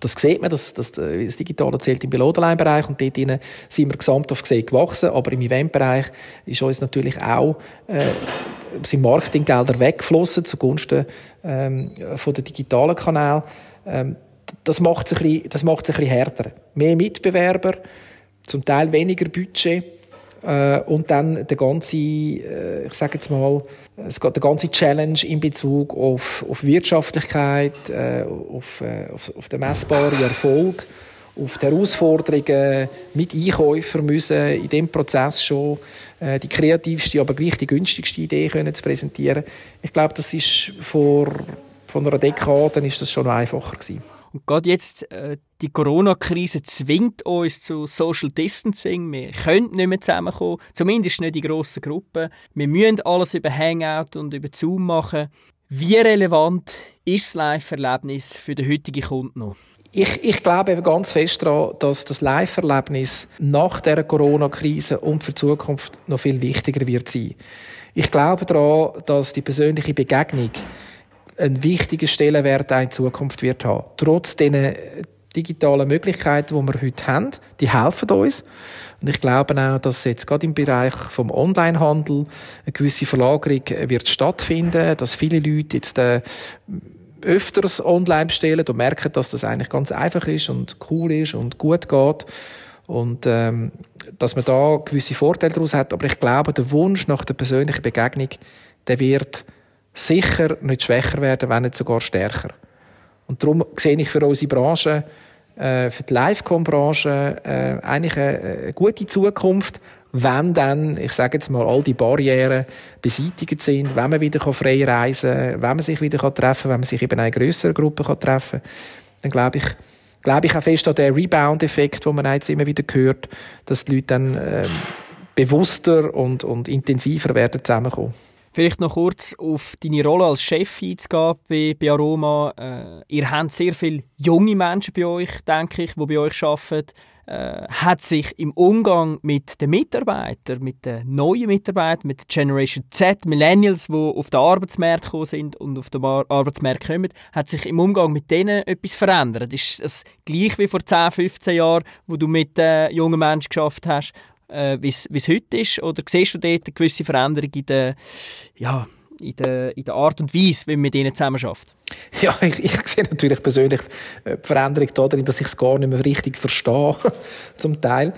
das sieht man, dass, dass das Digitale zählt im Below-the-Line-Bereich und dort sind wir gesamthaft gesehen gewachsen, aber im Event-Bereich ist uns natürlich auch äh, sind Marketinggelder weggeflossen zugunsten ähm, von den digitalen Kanälen. Ähm, das macht es ein das macht es ein bisschen härter. Mehr Mitbewerber, zum Teil weniger Budget äh, und dann der ganze, äh, ich sage jetzt mal, es geht der ganze Challenge in Bezug auf, auf Wirtschaftlichkeit, äh, auf, äh, auf, auf den messbaren Erfolg, auf die Herausforderungen mit Einkäufern müssen in dem Prozess schon äh, die kreativste, aber gleich die günstigste Idee können zu präsentieren. Ich glaube, das ist vor, vor einer Dekade ist das schon einfacher gewesen. Und gerade jetzt, äh, die Corona-Krise zwingt uns zu Social Distancing. Wir können nicht mehr zusammenkommen, zumindest nicht in grossen Gruppen. Wir müssen alles über Hangout und über Zoom machen. Wie relevant ist das Live-Erlebnis für den heutigen Kunden noch? Ich, ich glaube eben ganz fest daran, dass das Live-Erlebnis nach der Corona-Krise und für die Zukunft noch viel wichtiger wird sein. Ich glaube daran, dass die persönliche Begegnung einen wichtigen Stellenwert in Zukunft wird haben. Trotz den digitalen Möglichkeiten, die wir heute haben, die helfen uns. Und ich glaube auch, dass jetzt gerade im Bereich vom Onlinehandel eine gewisse Verlagerung wird stattfinden, dass viele Leute jetzt äh, öfters online bestellen und merken, dass das eigentlich ganz einfach ist und cool ist und gut geht. Und ähm, dass man da gewisse Vorteile daraus hat. Aber ich glaube, der Wunsch nach der persönlichen Begegnung, der wird sicher nicht schwächer werden, wenn nicht sogar stärker. Und darum sehe ich für unsere Branche, äh, für die Livecom-Branche, äh, eigentlich eine, gute Zukunft, wenn dann, ich sage jetzt mal, all die Barrieren beseitigt sind, wenn man wieder frei reisen kann, wenn man sich wieder treffen kann, wenn man sich eben in einer grösseren Gruppe treffen kann, dann glaube ich, glaube ich auch fest an den Rebound-Effekt, den man jetzt immer wieder hört, dass die Leute dann ähm, bewusster und, und intensiver werden zusammenkommen. Vielleicht noch kurz auf deine Rolle als Chef einzugehen bei, bei Aroma. Äh, ihr habt sehr viele junge Menschen bei euch, denke ich, die bei euch arbeiten. Äh, hat sich im Umgang mit den Mitarbeitern, mit den neuen Mitarbeitern, mit der Generation Z, Millennials, die auf den Arbeitsmarkt gekommen sind und auf den Arbeitsmarkt kommen, hat sich im Umgang mit denen etwas verändert? Ist es gleich wie vor 10, 15 Jahren, wo du mit äh, jungen Menschen geschafft hast? Äh, wie es heute ist? Oder siehst du dort eine gewisse Veränderung in der, ja, in der, in der Art und Weise, wie man mit ihnen zusammenarbeitet? Ja, ich, ich sehe natürlich persönlich äh, die Veränderung darin, dass ich es gar nicht mehr richtig verstehe, zum Teil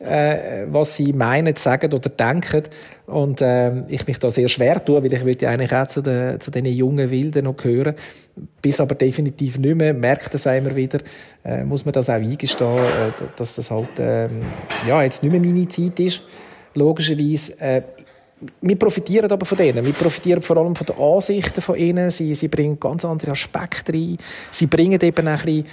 äh, was sie meinen, sagen oder denken. Und äh, ich mich da sehr schwer tue, weil ich würde eigentlich auch zu den, zu den jungen Wilden noch gehören. Bis aber definitiv nicht mehr, merkt das immer wieder, äh, muss man das auch eingestehen, äh, dass das halt äh, ja, jetzt nicht mehr meine Zeit ist, logischerweise. Äh, wir profitieren aber von denen. Wir profitieren vor allem von den Ansichten von ihnen. Sie, sie bringen ganz andere Aspekte rein. Sie bringen eben ein bisschen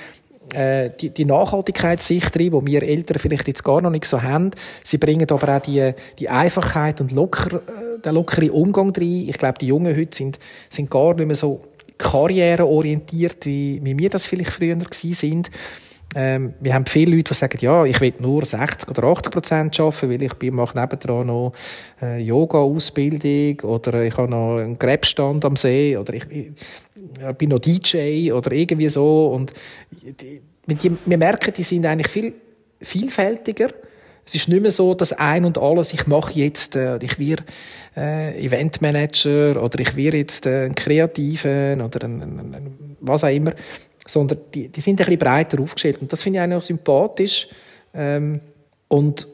äh, die, die Nachhaltigkeitssicht rein, die wir Eltern vielleicht jetzt gar noch nicht so haben. Sie bringen aber auch die, die Einfachheit und locker, äh, den lockeren Umgang rein. Ich glaube, die Jungen heute sind, sind gar nicht mehr so karriereorientiert, wie, wie wir das vielleicht früher gewesen sind. Ähm, wir haben viele Leute, die sagen, ja, ich will nur 60 oder 80 Prozent arbeiten, weil ich mache nebendran noch äh, Yoga-Ausbildung oder ich habe noch einen Gräbstand am See oder ich, ich, ich bin noch DJ oder irgendwie so. Und die, die, wir merken, die sind eigentlich viel vielfältiger. Es ist nicht mehr so, dass ein und alles, ich mache jetzt, äh, ich werde äh, Eventmanager oder ich werde jetzt äh, ein Kreativen oder ein, ein, ein, was auch immer, sondern die, die sind ein bisschen breiter aufgestellt. Und das finde ich auch sympathisch. Ähm, und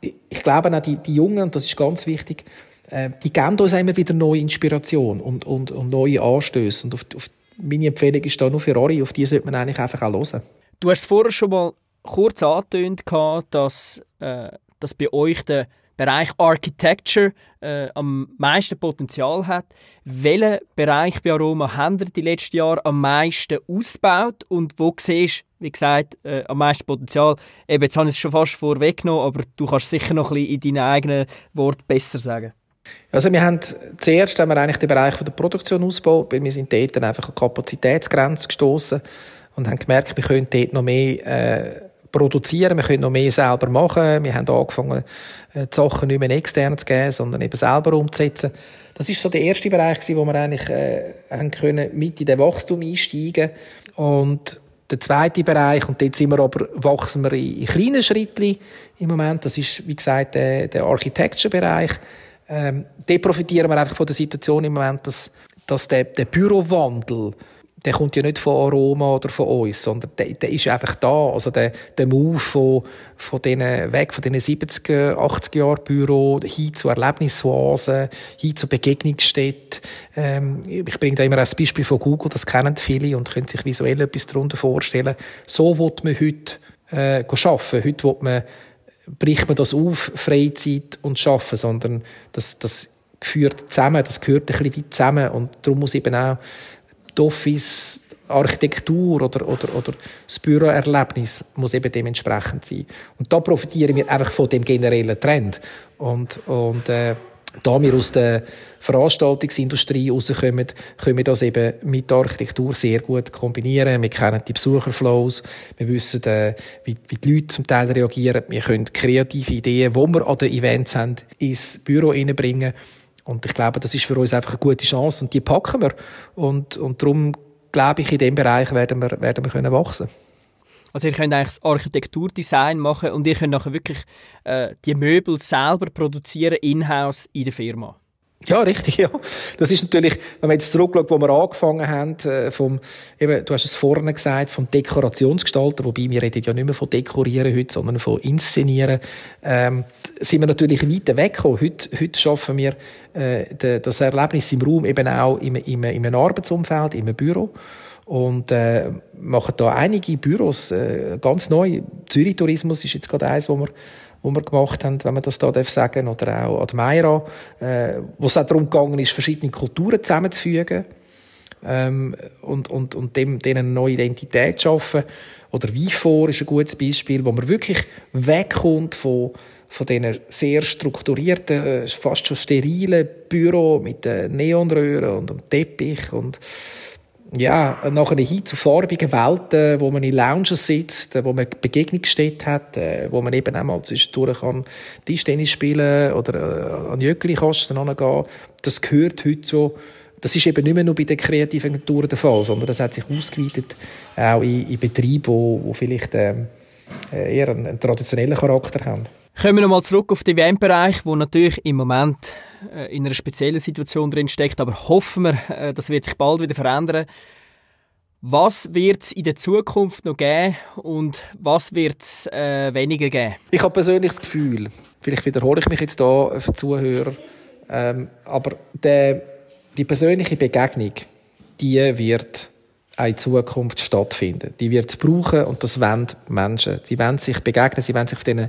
ich, ich glaube auch die, die Jungen, und das ist ganz wichtig, äh, die geben uns immer wieder neue Inspiration und, und, und neue Anstöße. Und auf, auf meine Empfehlung ist da nur für alle, auf die sollte man eigentlich einfach auch hören. Du hast vorher schon mal kurz angetönt, dass, äh, dass bei euch der Bereich Architecture äh, am meisten Potenzial hat. Welchen Bereich bei Aroma haben ihr die letzten Jahre am meisten ausgebaut und wo siehst wie gesagt, äh, am meisten Potenzial? Eben, jetzt habe ich es schon fast vorweggenommen, aber du kannst sicher noch ein bisschen in deinen eigenen Worten besser sagen. Also wir haben zuerst haben wir eigentlich den Bereich der Produktion ausgebaut, weil wir sind dort dann einfach an Kapazitätsgrenzen gestoßen und haben gemerkt, wir können dort noch mehr äh, produzieren, wir können noch mehr selber machen. Wir haben angefangen, äh, die Sachen nicht mehr extern zu geben, sondern eben selber umzusetzen. Das ist so der erste Bereich, wo wir eigentlich äh, haben können mit in den Wachstum einsteigen und der zweite Bereich, und dort sind wir aber, wachsen wir in kleinen Schritten im Moment, das ist, wie gesagt, der, der Architecture-Bereich. Ähm, dort profitieren wir einfach von der Situation im Moment, dass, dass der, der Bürowandel der kommt ja nicht von Aroma oder von uns, sondern der, der ist einfach da. Also der, der Move von, von denen, weg von diesen 70er, 80er Jahren Büro hin zu Erlebnisoasen, hin zu Begegnungsstätten. Ähm, ich bringe da immer ein Beispiel von Google, das kennen viele und können sich visuell etwas darunter vorstellen. So wird man heute äh, arbeiten. Heute will man, bricht man das auf, Freizeit und Schaffen, sondern das, das geführt zusammen, das gehört ein bisschen weit zusammen und darum muss eben auch die Office Architektur oder, oder, oder das Büroerlebnis muss eben dementsprechend sein. Und da profitieren wir einfach von dem generellen Trend. Und, und äh, da wir aus der Veranstaltungsindustrie rauskommen, können wir das eben mit der Architektur sehr gut kombinieren. Wir kennen die Besucherflows, wir wissen, äh, wie, wie die Leute zum Teil reagieren. Wir können kreative Ideen, die wir an den Events haben, ins Büro reinbringen. Und ich glaube, das ist für uns einfach eine gute Chance und die packen wir. Und, und darum glaube ich, in diesem Bereich werden wir, werden wir können wachsen also ihr könnt eigentlich das Architekturdesign machen und ihr könnt nachher wirklich äh, die Möbel selber produzieren in-house in der Firma. Ja, richtig, ja. Das ist natürlich, wenn man jetzt zurückschaut, wo wir angefangen haben, äh, vom, eben, du hast es vorne gesagt, vom Dekorationsgestalter, wobei wir reden ja nicht mehr von Dekorieren heute, sondern von Inszenieren, ähm, sind wir natürlich weiter weggekommen. Heute, heute schaffen wir äh, das Erlebnis im Raum eben auch im, im, im Arbeitsumfeld, im Büro und äh, machen da einige Büros äh, ganz neu. Zürich Tourismus ist jetzt gerade eins, wo wir wo wir gemacht haben, wenn man das da darf, oder auch Admeira, äh, wo es auch darum gegangen ist, verschiedene Kulturen zusammenzufügen ähm, und, und, und dem, denen eine neue Identität zu schaffen. Oder Vifor ist ein gutes Beispiel, wo man wirklich wegkommt von von diesen sehr strukturierten, äh, fast schon sterilen Büro mit Neonröhren und dem Teppich und ja, nachher hin zu farbigen Welten, wo man in Lounges sitzt, wo man Begegnungsstätte hat, äh, wo man eben einmal zwischendurch kann Tischtennis spielen oder äh, an Jöckli-Kasten gehen. Das gehört heute so. Das ist eben nicht mehr nur bei den kreativen Agenturen der Fall, sondern das hat sich ausgeweitet auch in, in Betrieben, wo, wo vielleicht ähm, äh, eher einen, einen traditionellen Charakter haben. Kommen wir nochmal zurück auf den Eventbereich, wo natürlich im Moment äh, in einer speziellen Situation drin steckt, aber hoffen wir, äh, das wird sich bald wieder verändern. Was wird es in der Zukunft noch geben und was wird es äh, weniger geben? Ich habe persönlich das Gefühl, vielleicht wiederhole ich mich jetzt hier für die Zuhörer, ähm, aber der, die persönliche Begegnung, die wird auch in Zukunft stattfinden. Die wird es brauchen und das wollen Menschen. Sie wollen sich begegnen, sie wollen sich auf diesen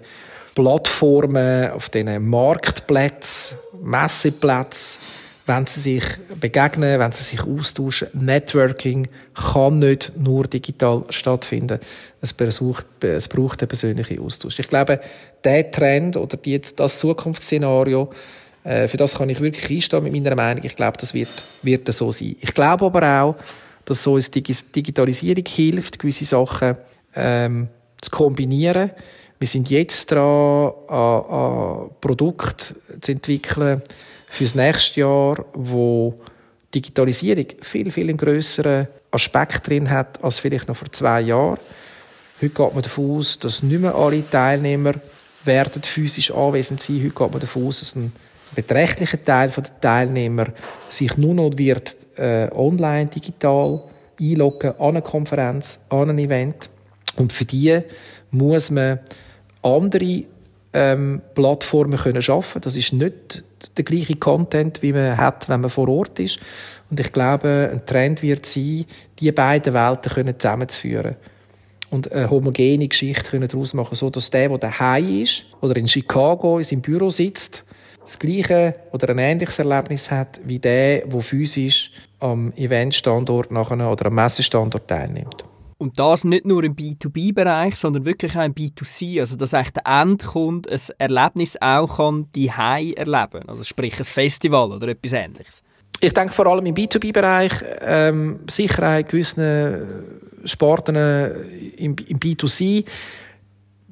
Plattformen, auf diesen Marktplätzen, Messeplätzen, wenn sie sich begegnen, wenn sie sich austauschen. Networking kann nicht nur digital stattfinden. Es, besucht, es braucht einen persönlichen Austausch. Ich glaube, der Trend oder die, das Zukunftsszenario, äh, für das kann ich wirklich einstehen mit meiner Meinung. Ich glaube, das wird, wird so sein. Ich glaube aber auch, dass so eine Digitalisierung hilft, gewisse Sachen ähm, zu kombinieren wir sind jetzt dran, ein, ein Produkt zu entwickeln für das nächste Jahr, wo Digitalisierung viel, viel einen grösseren Aspekt drin hat als vielleicht noch vor zwei Jahren. Heute geht man davon aus, dass nicht mehr alle Teilnehmer werden physisch anwesend sein. Heute geht man davon aus, dass ein beträchtlicher Teil der Teilnehmer sich nur noch wird, äh, online, digital einloggen an eine Konferenz, an ein Event. Und für die muss man andere ähm, Plattformen können schaffen. Das ist nicht der gleiche Content, wie man hat, wenn man vor Ort ist. Und ich glaube, ein Trend wird sein, die beiden Welten können zusammenzuführen. und eine homogene Geschichte daraus machen so dass der, der daheim ist oder in Chicago in seinem Büro sitzt, das gleiche oder ein ähnliches Erlebnis hat wie der, der physisch am Eventstandort nachher oder am Messestandort teilnimmt. Und das nicht nur im B2B-Bereich, sondern wirklich auch im B2C. Also, dass echt der Endkunde ein Erlebnis auch kann die erleben Also, sprich ein Festival oder etwas Ähnliches. Ich denke vor allem im B2B-Bereich ähm, Sicherheit gewissen Sporten äh, im, im B2C.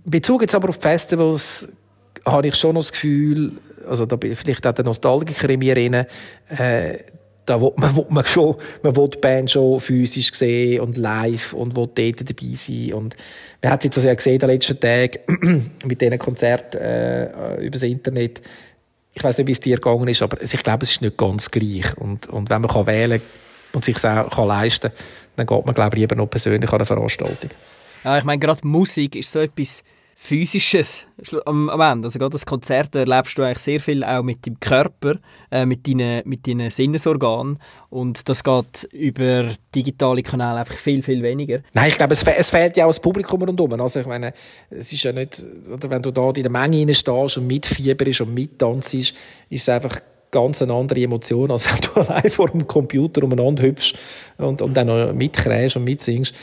Bezug jetzt aber auf Festivals habe ich schon das Gefühl, also da bin vielleicht auch der Nostalgiker in mir drin, äh, da will man, will man schon, man will die Band schon physisch sehen und live und will dort dabei sein. Und man hat es jetzt also ja gesehen, den letzten Tagen, mit diesen Konzerten äh, über Internet. Ich weiß nicht, wie es dir gegangen ist, aber ich glaube, es ist nicht ganz gleich. Und, und wenn man kann wählen und sich auch kann leisten kann, dann geht man, glaube ich, lieber noch persönlich an eine Veranstaltung. Ja, ich meine, gerade Musik ist so etwas Physisches am, am Ende. Also das Konzert erlebst du eigentlich sehr viel auch mit dem Körper, äh, mit, deinen, mit deinen Sinnesorganen und das geht über digitale Kanäle einfach viel, viel weniger. Nein, ich glaube, es, es fehlt ja auch das Publikum rundherum. Also ich meine, es ist ja nicht, oder wenn du da in der Menge stehst und mitfieberst und mittanzt, ist es einfach ganz eine andere Emotion, als wenn du allein vor dem Computer umeinander hüpfst und, und dann noch mitkräst und mitsingst.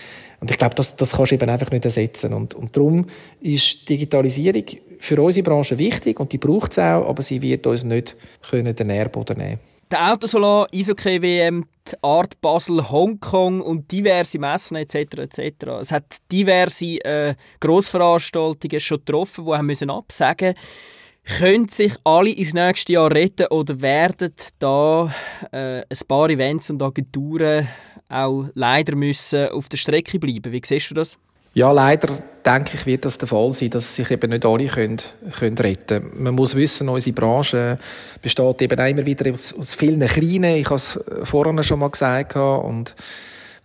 Und ich glaube, das, das kannst du eben einfach nicht ersetzen. Und, und darum ist Digitalisierung für unsere Branche wichtig und die braucht es auch, aber sie wird uns nicht können den Nährboden nehmen der Autosalon, Eishockey WM, die Art Basel, Hongkong und diverse Messen etc. etc. Es hat diverse äh, Grossveranstaltungen schon getroffen, die haben müssen absagen können sich alle ins nächste Jahr retten oder werden da äh, ein paar Events und Agenturen auch leider müssen auf der Strecke bleiben. Wie siehst du das? Ja, leider denke ich, wird das der Fall sein, dass sich eben nicht alle können, können retten können. Man muss wissen, unsere Branche besteht eben immer wieder aus, aus vielen Kleinen. Ich habe es vorhin schon mal gesagt. Und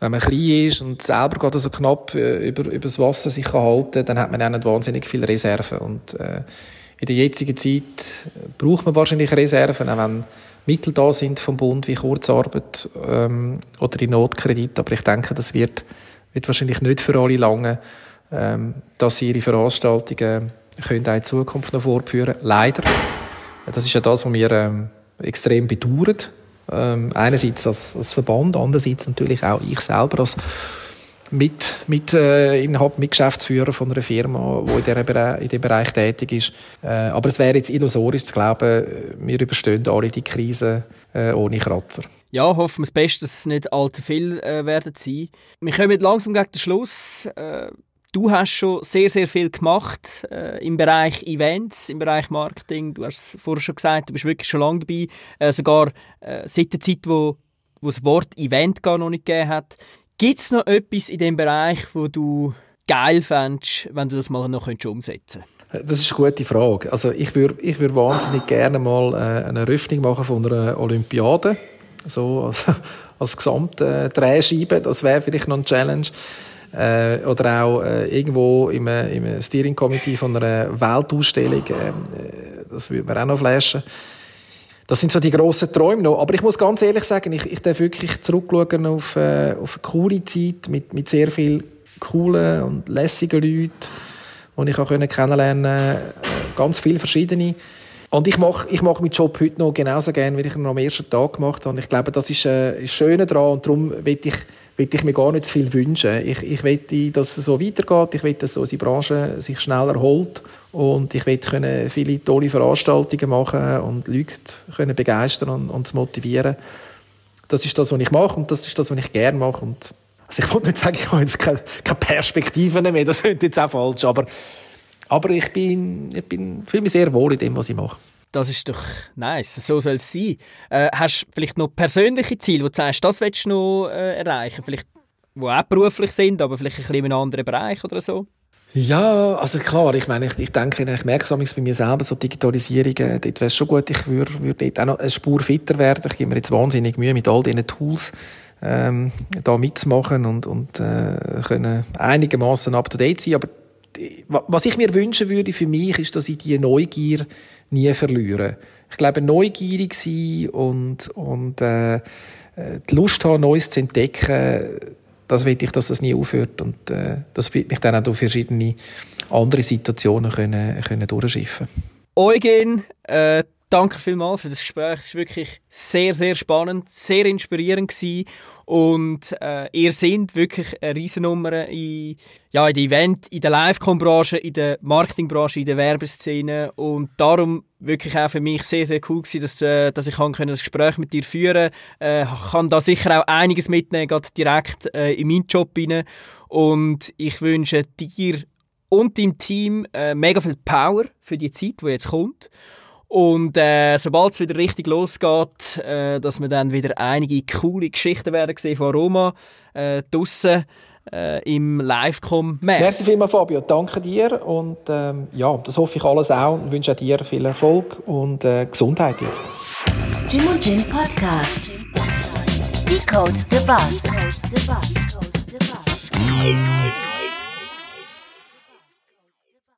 wenn man klein ist und selber gerade so knapp äh, über, über das Wasser sich halten kann, dann hat man auch nicht wahnsinnig viele Reserven. Und äh, in der jetzigen Zeit braucht man wahrscheinlich Reserven, auch wenn Mittel da sind vom Bund wie Kurzarbeit ähm, oder die Notkredit. Aber ich denke, das wird, wird wahrscheinlich nicht für alle lange, ähm, dass sie ihre Veranstaltungen können auch in Zukunft noch fortführen Leider. Das ist ja das, was wir ähm, extrem bedauern. Ähm, einerseits als, als Verband, andererseits natürlich auch ich selber als mit, mit äh, Inhalt, mit Geschäftsführer von einer Firma, die in, diesem Bereich tätig ist. Äh, aber es wäre jetzt illusorisch zu glauben, wir überstehen alle die Krise äh, ohne Kratzer. Ja, hoffen wir das Beste, dass es nicht allzu viel äh, werden sein. Wir kommen langsam gegen den Schluss. Äh, du hast schon sehr, sehr viel gemacht äh, im Bereich Events, im Bereich Marketing. Du hast es vorher schon gesagt, du bist wirklich schon lange dabei. Äh, sogar äh, seit der Zeit, wo, wo das Wort Event gar noch nicht gegeben hat. Gibt es noch etwas in dem Bereich, wo du geil fändest, wenn du das mal noch umsetzen könntest? Das ist eine gute Frage. Also ich würde ich würd wahnsinnig gerne mal äh, eine Eröffnung machen von einer Olympiade. So als, als gesamte Drehscheibe. Das wäre vielleicht noch eine Challenge. Äh, oder auch äh, irgendwo im, im Steering Committee von einer Weltausstellung. Äh, das würde mir auch noch flashen. Das sind so die grossen Träume noch. Aber ich muss ganz ehrlich sagen, ich, ich darf wirklich zurückschauen auf, äh, auf eine coole Zeit mit, mit sehr vielen coolen und lässigen Leuten, die ich auch kennenlernen konnte. Ganz viele verschiedene. Und ich mache ich mach meinen Job heute noch genauso gerne, wie ich ihn am ersten Tag gemacht habe. Ich glaube, das ist äh, das Schöne daran. Und darum will ich, will ich mir gar nicht zu viel wünschen. Ich, ich will, dass es so weitergeht. Ich will, dass unsere Branche sich schnell erholt. Und ich können viele tolle Veranstaltungen machen und Leute können begeistern und, und motivieren. Das ist das, was ich mache und das ist das, was ich gerne mache. Und also ich wollte nicht sagen, ich habe jetzt keine, keine Perspektiven mehr, das klingt jetzt auch falsch, aber, aber ich bin, ich bin, fühle mich sehr wohl in dem, was ich mache. Das ist doch nice, so soll es sein. Äh, hast du vielleicht noch persönliche Ziele, wo du sagst, das willst du noch äh, erreichen? Vielleicht, die auch beruflich sind, aber vielleicht ein bisschen in einem anderen Bereich oder so? Ja, also klar, ich meine, ich, ich denke, ich merke es bei mir selber, so Digitalisierung, dort wäre es schon gut, ich würde, würde dort auch noch eine Spur fitter werden. Ich gebe mir jetzt wahnsinnig Mühe, mit all diesen Tools ähm, da mitzumachen und, und äh, können einigermaßen up-to-date sein. Aber äh, was ich mir wünschen würde für mich, ist, dass ich die Neugier nie verliere. Ich glaube, neugierig sein und, und äh, äh die Lust haben, Neues zu entdecken, das will ich, dass das nie aufhört und äh, das wird mich dann auch durch verschiedene andere Situationen können, können durchschiffen. Eugen, äh, danke vielmals für das Gespräch. Es war wirklich sehr, sehr spannend, sehr inspirierend gewesen. Und äh, ihr seid wirklich eine Riesennummer in, ja, in der Event-, in der Live-Com-Branche, in der Marketingbranche, in der Werbeszene. Und darum wirklich auch für mich sehr, sehr cool gewesen, dass, äh, dass ich das Gespräch mit dir führen konnte. Äh, kann da sicher auch einiges mitnehmen, gerade direkt äh, in meinen Job rein. Und ich wünsche dir und deinem Team äh, mega viel Power für die Zeit, die jetzt kommt. Und äh, sobald es wieder richtig losgeht, äh, dass wir dann wieder einige coole Geschichten werden sehen von Roma äh, draussen äh, im Livecom Match. Merci vielmals, Fabio. Danke dir. Und ähm, ja, das hoffe ich alles auch und wünsche dir viel Erfolg und äh, Gesundheit jetzt. Jim und Jim Podcast. Decode the Bus. Decode the Bus.